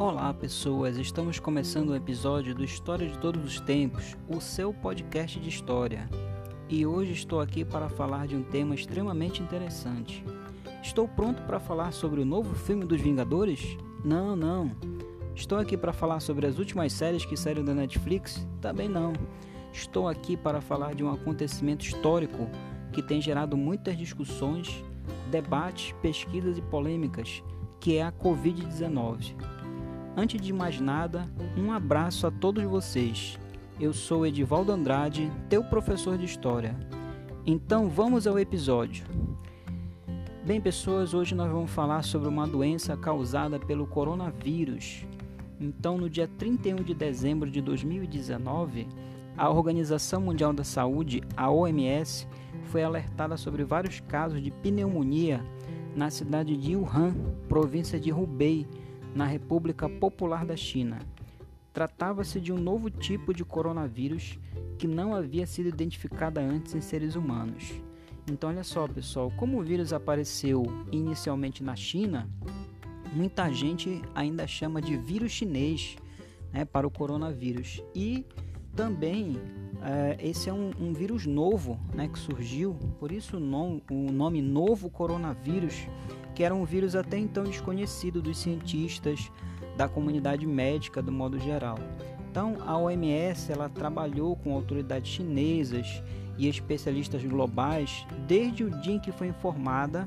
Olá, pessoas! Estamos começando um episódio do História de Todos os Tempos, o seu podcast de história. E hoje estou aqui para falar de um tema extremamente interessante. Estou pronto para falar sobre o novo filme dos Vingadores? Não, não. Estou aqui para falar sobre as últimas séries que saíram da Netflix? Também não. Estou aqui para falar de um acontecimento histórico que tem gerado muitas discussões, debates, pesquisas e polêmicas, que é a Covid-19. Antes de mais nada, um abraço a todos vocês. Eu sou Edivaldo Andrade, teu professor de História. Então vamos ao episódio. Bem, pessoas, hoje nós vamos falar sobre uma doença causada pelo coronavírus. Então, no dia 31 de dezembro de 2019, a Organização Mundial da Saúde, a OMS, foi alertada sobre vários casos de pneumonia na cidade de Wuhan, província de Hubei, na República Popular da China. Tratava-se de um novo tipo de coronavírus que não havia sido identificada antes em seres humanos. Então, olha só, pessoal, como o vírus apareceu inicialmente na China, muita gente ainda chama de vírus chinês né, para o coronavírus. E também é, esse é um, um, vírus novo né, que surgiu, por isso o o nome novo coronavírus que era um vírus até então desconhecido dos cientistas, da comunidade médica do modo geral. Então, a OMS ela trabalhou com autoridades chinesas e especialistas globais desde o dia em que foi informada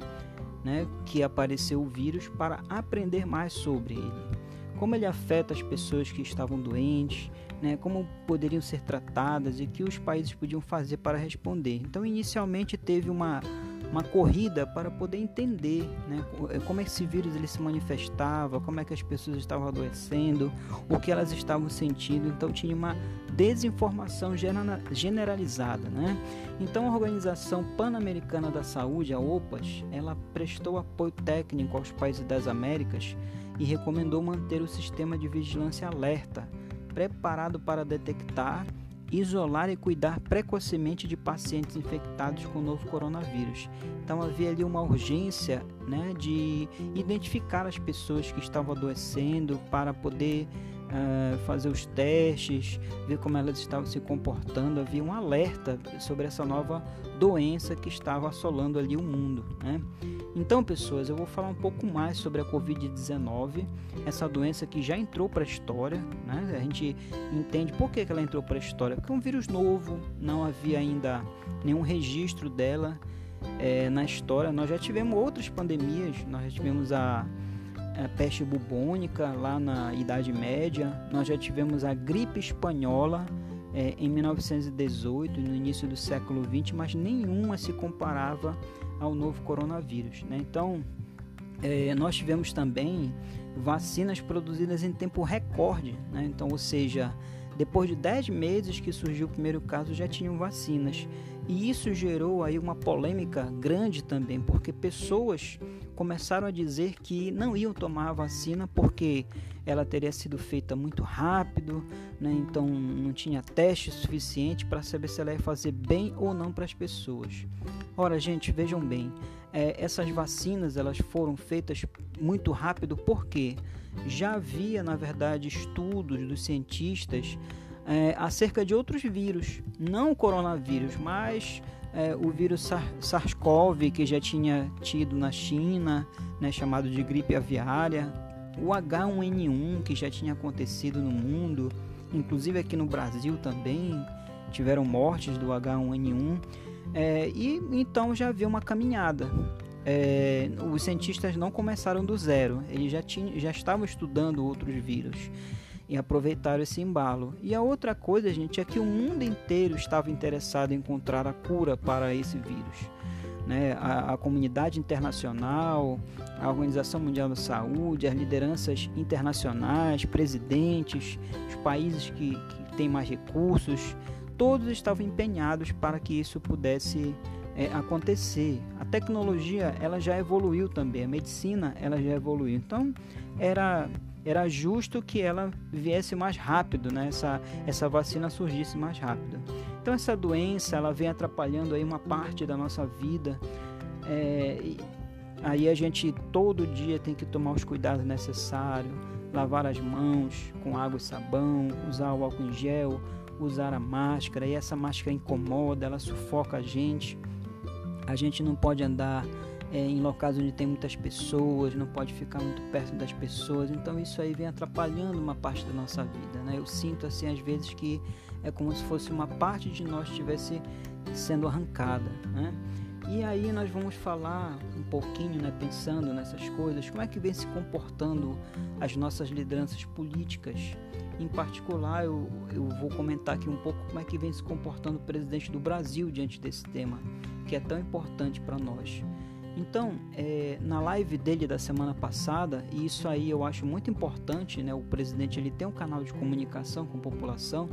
né, que apareceu o vírus para aprender mais sobre ele. Como ele afeta as pessoas que estavam doentes, né, como poderiam ser tratadas e que os países podiam fazer para responder. Então, inicialmente teve uma uma corrida para poder entender né, eh, como esse vírus ele se manifestava, como é que as pessoas estavam adoecendo, o que elas estavam sentindo. Então tinha uma desinformação generalizada. Né? Então a Organização Pan-Americana da Saúde, a OPAS, ela prestou apoio técnico aos países das Américas e recomendou manter o sistema de vigilância alerta, preparado para detectar isolar e cuidar precocemente de pacientes infectados com o novo coronavírus. Então havia ali uma urgência né, de identificar as pessoas que estavam adoecendo para poder uh, fazer os testes, ver como elas estavam se comportando. Havia um alerta sobre essa nova doença que estava assolando ali o mundo. Né? Então, pessoas, eu vou falar um pouco mais sobre a Covid-19, essa doença que já entrou para a história. Né? A gente entende por que ela entrou para a história, porque é um vírus novo, não havia ainda nenhum registro dela é, na história. Nós já tivemos outras pandemias, nós já tivemos a, a peste bubônica lá na Idade Média, nós já tivemos a gripe espanhola é, em 1918, no início do século XX, mas nenhuma se comparava ao novo coronavírus. Né? Então, é, nós tivemos também vacinas produzidas em tempo recorde, né? então, ou seja, depois de 10 meses que surgiu o primeiro caso, já tinham vacinas. E isso gerou aí uma polêmica grande também, porque pessoas começaram a dizer que não iam tomar a vacina porque ela teria sido feita muito rápido, né? então não tinha teste suficiente para saber se ela ia fazer bem ou não para as pessoas. Ora, gente, vejam bem, é, essas vacinas elas foram feitas muito rápido porque já havia, na verdade, estudos dos cientistas é, acerca de outros vírus, não o coronavírus, mas é, o vírus SARS-CoV que já tinha tido na China, né, chamado de gripe aviária, o H1N1 que já tinha acontecido no mundo, inclusive aqui no Brasil também tiveram mortes do H1N1, é, e então já havia uma caminhada. É, os cientistas não começaram do zero, eles já, tinham, já estavam estudando outros vírus e aproveitaram esse embalo. E a outra coisa, gente, é que o mundo inteiro estava interessado em encontrar a cura para esse vírus. Né? A, a comunidade internacional, a Organização Mundial da Saúde, as lideranças internacionais, presidentes, os países que, que têm mais recursos, todos estavam empenhados para que isso pudesse é, acontecer. A tecnologia ela já evoluiu também, a medicina ela já evoluiu. Então era era justo que ela viesse mais rápido, né? essa, essa vacina surgisse mais rápido. Então essa doença ela vem atrapalhando aí uma parte da nossa vida. É, aí a gente todo dia tem que tomar os cuidados necessários, lavar as mãos com água e sabão, usar o álcool em gel, usar a máscara. E essa máscara incomoda, ela sufoca a gente. A gente não pode andar é, em locais onde tem muitas pessoas, não pode ficar muito perto das pessoas. Então isso aí vem atrapalhando uma parte da nossa vida. Né? Eu sinto assim às vezes que é como se fosse uma parte de nós estivesse sendo arrancada. Né? E aí nós vamos falar um pouquinho, né, pensando nessas coisas, como é que vem se comportando as nossas lideranças políticas. Em particular, eu, eu vou comentar aqui um pouco como é que vem se comportando o presidente do Brasil diante desse tema, que é tão importante para nós. Então, é, na live dele da semana passada, e isso aí eu acho muito importante, né? O presidente ele tem um canal de comunicação com a população,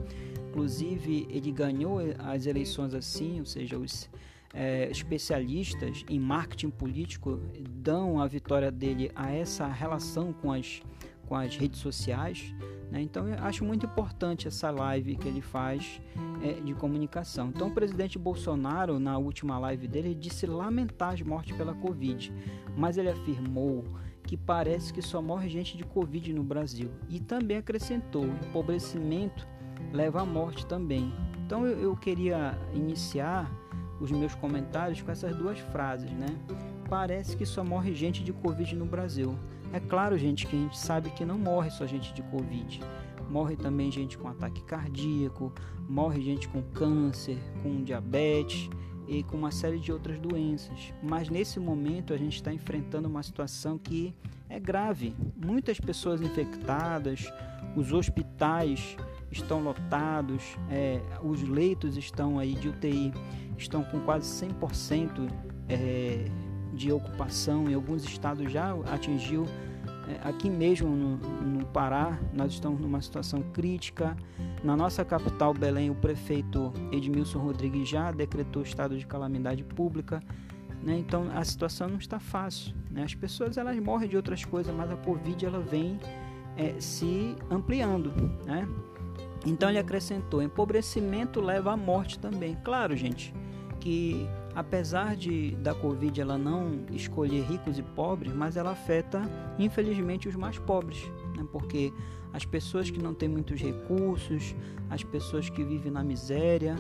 inclusive ele ganhou as eleições assim, ou seja, os é, especialistas em marketing político dão a vitória dele a essa relação com as, com as redes sociais. Né? Então eu acho muito importante essa live que ele faz é, de comunicação. Então o presidente Bolsonaro, na última live dele, disse lamentar as mortes pela Covid, mas ele afirmou que parece que só morre gente de Covid no Brasil. E também acrescentou: empobrecimento leva à morte também. Então eu, eu queria iniciar os meus comentários com essas duas frases, né? Parece que só morre gente de Covid no Brasil. É claro, gente, que a gente sabe que não morre só gente de Covid. Morre também gente com ataque cardíaco, morre gente com câncer, com diabetes e com uma série de outras doenças. Mas nesse momento a gente está enfrentando uma situação que é grave. Muitas pessoas infectadas, os hospitais estão lotados, é, os leitos estão aí de UTI estão com quase 100% é, de ocupação, em alguns estados já atingiu. É, aqui mesmo no, no, Pará, nós estamos numa situação crítica. Na nossa capital, Belém, o prefeito Edmilson Rodrigues já decretou estado de calamidade pública. Né? Então a situação não está fácil. Né? As pessoas elas morrem de outras coisas, mas a Covid ela vem é, se ampliando. Né? Então ele acrescentou: empobrecimento leva à morte também. Claro, gente que apesar de da Covid ela não escolher ricos e pobres, mas ela afeta infelizmente os mais pobres, né? porque as pessoas que não têm muitos recursos, as pessoas que vivem na miséria,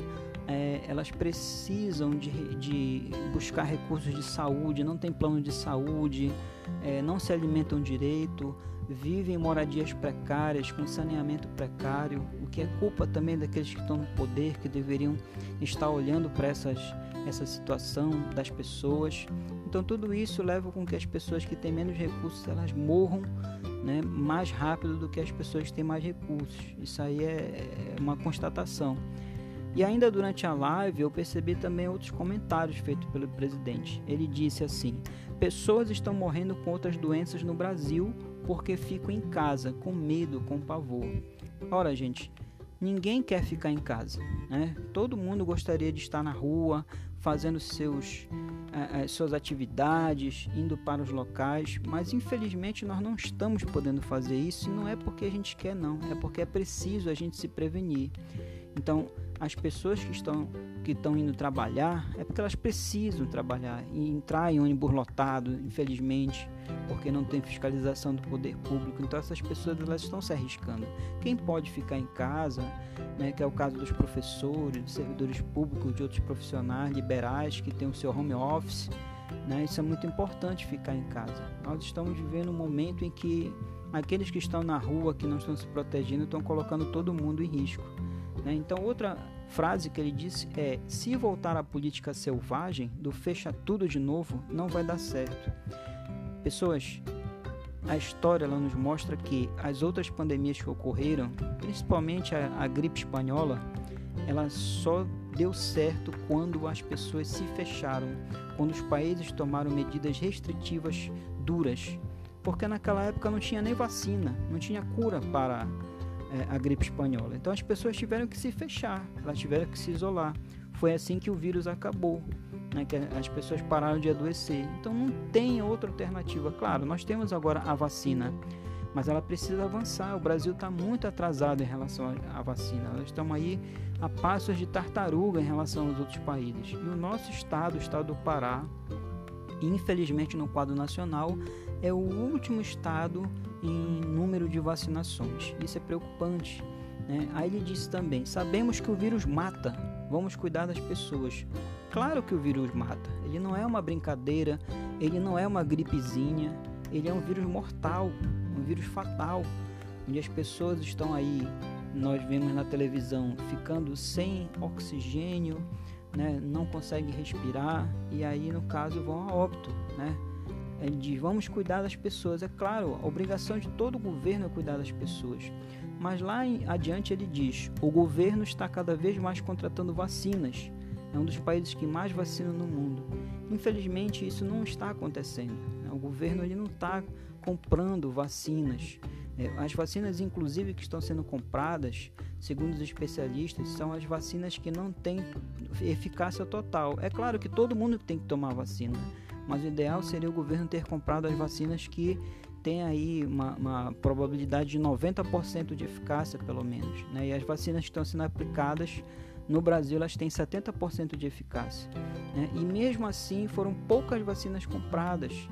é, elas precisam de, de, buscar recursos de saúde, não tem plano de saúde, é, não se alimentam direito, vivem em moradias precárias, com saneamento precário, o que é culpa também daqueles que estão no poder, que deveriam estar olhando para essas, essa situação das pessoas. Então tudo isso leva com que as pessoas que têm menos recursos elas morram né, mais rápido do que as pessoas que têm mais recursos. Isso aí é, é uma constatação. E ainda durante a live eu percebi também outros comentários feitos pelo presidente. Ele disse assim: pessoas estão morrendo com outras doenças no Brasil porque ficam em casa, com medo, com pavor. Ora, gente, ninguém quer ficar em casa, né? Todo mundo gostaria de estar na rua, fazendo seus, eh, eh, suas atividades, indo para os locais, mas infelizmente nós não estamos podendo fazer isso e não é porque a gente quer, não, é porque é preciso a gente se prevenir. Então, as pessoas que estão que estão indo trabalhar é porque elas precisam trabalhar e entrar em ônibus lotado, infelizmente, porque não tem fiscalização do poder público. Então essas pessoas elas estão se arriscando. Quem pode ficar em casa, né, que é o caso dos professores, dos servidores públicos, de outros profissionais liberais que têm o seu home office, né, isso é muito importante ficar em casa. Nós estamos vivendo um momento em que aqueles que estão na rua, que não estão se protegendo, estão colocando todo mundo em risco. Né? Então, outra frase que ele disse é: se voltar à política selvagem, do fecha tudo de novo, não vai dar certo. Pessoas, a história ela nos mostra que as outras pandemias que ocorreram, principalmente a, a gripe espanhola, ela só deu certo quando as pessoas se fecharam, quando os países tomaram medidas restritivas duras, porque naquela época não tinha nem vacina, não tinha cura para é, a gripe espanhola. Então as pessoas tiveram que se fechar, elas tiveram que se isolar. Foi assim que o vírus acabou, né, que as pessoas pararam de adoecer. Então não tem outra alternativa. Claro, nós temos agora a vacina, mas ela precisa avançar. O Brasil está muito atrasado em relação à vacina. Nós estamos aí a passos de tartaruga em relação aos outros países. E o nosso estado, o estado do Pará, infelizmente, no quadro nacional, é o último estado em número de vacinações. Isso é preocupante. Né? Aí ele disse também: sabemos que o vírus mata, vamos cuidar das pessoas. Claro que o vírus mata, ele não é uma brincadeira, ele não é uma gripezinha, ele é um vírus mortal, um vírus fatal, onde as pessoas estão aí, nós vemos na televisão, ficando sem oxigênio, né? não conseguem respirar e aí no caso vão a óbito, né? Ele diz: vamos cuidar das pessoas. É claro, a obrigação de todo governo é cuidar das pessoas. Mas lá em, adiante ele diz: o governo está cada vez mais contratando vacinas. É um dos países que mais vacina no mundo. Infelizmente, isso não está acontecendo. Né? O governo ele não está comprando vacinas. É, as vacinas, inclusive, que estão sendo compradas, segundo os especialistas, são as vacinas que não têm eficácia total. É claro que todo mundo tem que tomar vacina, mas o ideal seria o governo ter comprado as vacinas que têm aí uma, uma probabilidade de 90% de eficácia, pelo menos. Né? E as vacinas que estão sendo aplicadas no Brasil, elas têm 70% de eficácia. Né? E mesmo assim, foram poucas vacinas compradas.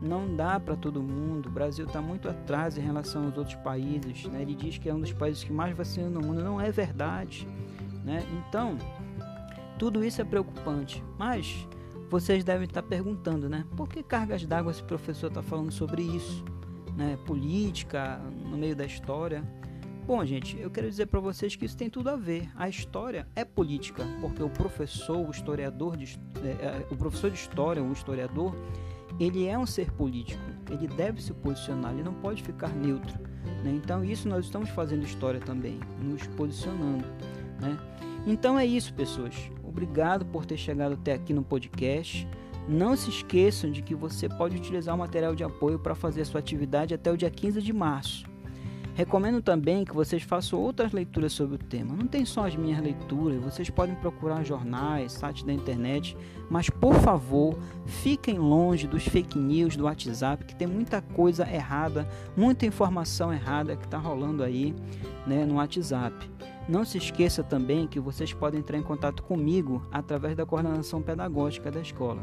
Não dá para todo mundo. O Brasil está muito atrás em relação aos outros países. Né? Ele diz que é um dos países que mais vacina no mundo. Não é verdade. Né? Então, tudo isso é preocupante. Mas vocês devem estar perguntando, né? Por que cargas d'água esse professor está falando sobre isso? Né? Política, no meio da história. Bom, gente, eu quero dizer para vocês que isso tem tudo a ver. A história é política, porque o professor, o historiador, de, é, é, o professor de história, o historiador, ele é um ser político. Ele deve se posicionar, ele não pode ficar neutro. Né? Então, isso nós estamos fazendo história também, nos posicionando. Né? Então é isso, pessoas. Obrigado por ter chegado até aqui no podcast. Não se esqueçam de que você pode utilizar o material de apoio para fazer sua atividade até o dia 15 de março. Recomendo também que vocês façam outras leituras sobre o tema. Não tem só as minhas leituras, vocês podem procurar jornais, sites da internet, mas por favor, fiquem longe dos fake news do WhatsApp, que tem muita coisa errada, muita informação errada que está rolando aí né, no WhatsApp. Não se esqueça também que vocês podem entrar em contato comigo através da coordenação pedagógica da escola.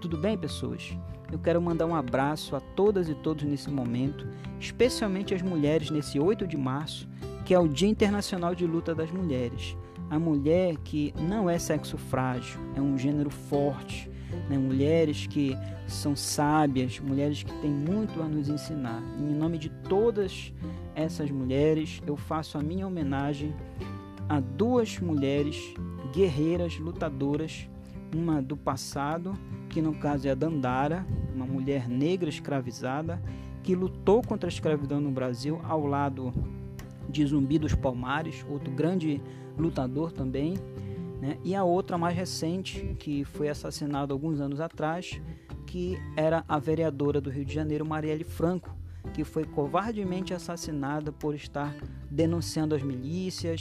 Tudo bem, pessoas? Eu quero mandar um abraço a todas e todos nesse momento, especialmente as mulheres nesse 8 de março, que é o Dia Internacional de Luta das Mulheres. A mulher que não é sexo frágil, é um gênero forte, né? mulheres que são sábias, mulheres que têm muito a nos ensinar. E em nome de todas essas mulheres, eu faço a minha homenagem a duas mulheres guerreiras, lutadoras, uma do passado, que no caso é a Dandara, uma mulher negra escravizada, que lutou contra a escravidão no Brasil ao lado de Zumbi dos Palmares, outro grande lutador também, né? e a outra mais recente, que foi assassinada alguns anos atrás, que era a vereadora do Rio de Janeiro, Marielle Franco, que foi covardemente assassinada por estar denunciando as milícias,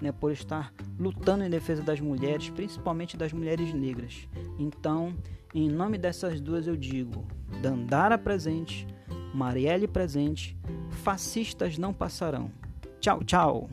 né, por estar lutando em defesa das mulheres, principalmente das mulheres negras. Então, em nome dessas duas eu digo: Dandara presente, Marielle presente, fascistas não passarão. Tchau, tchau.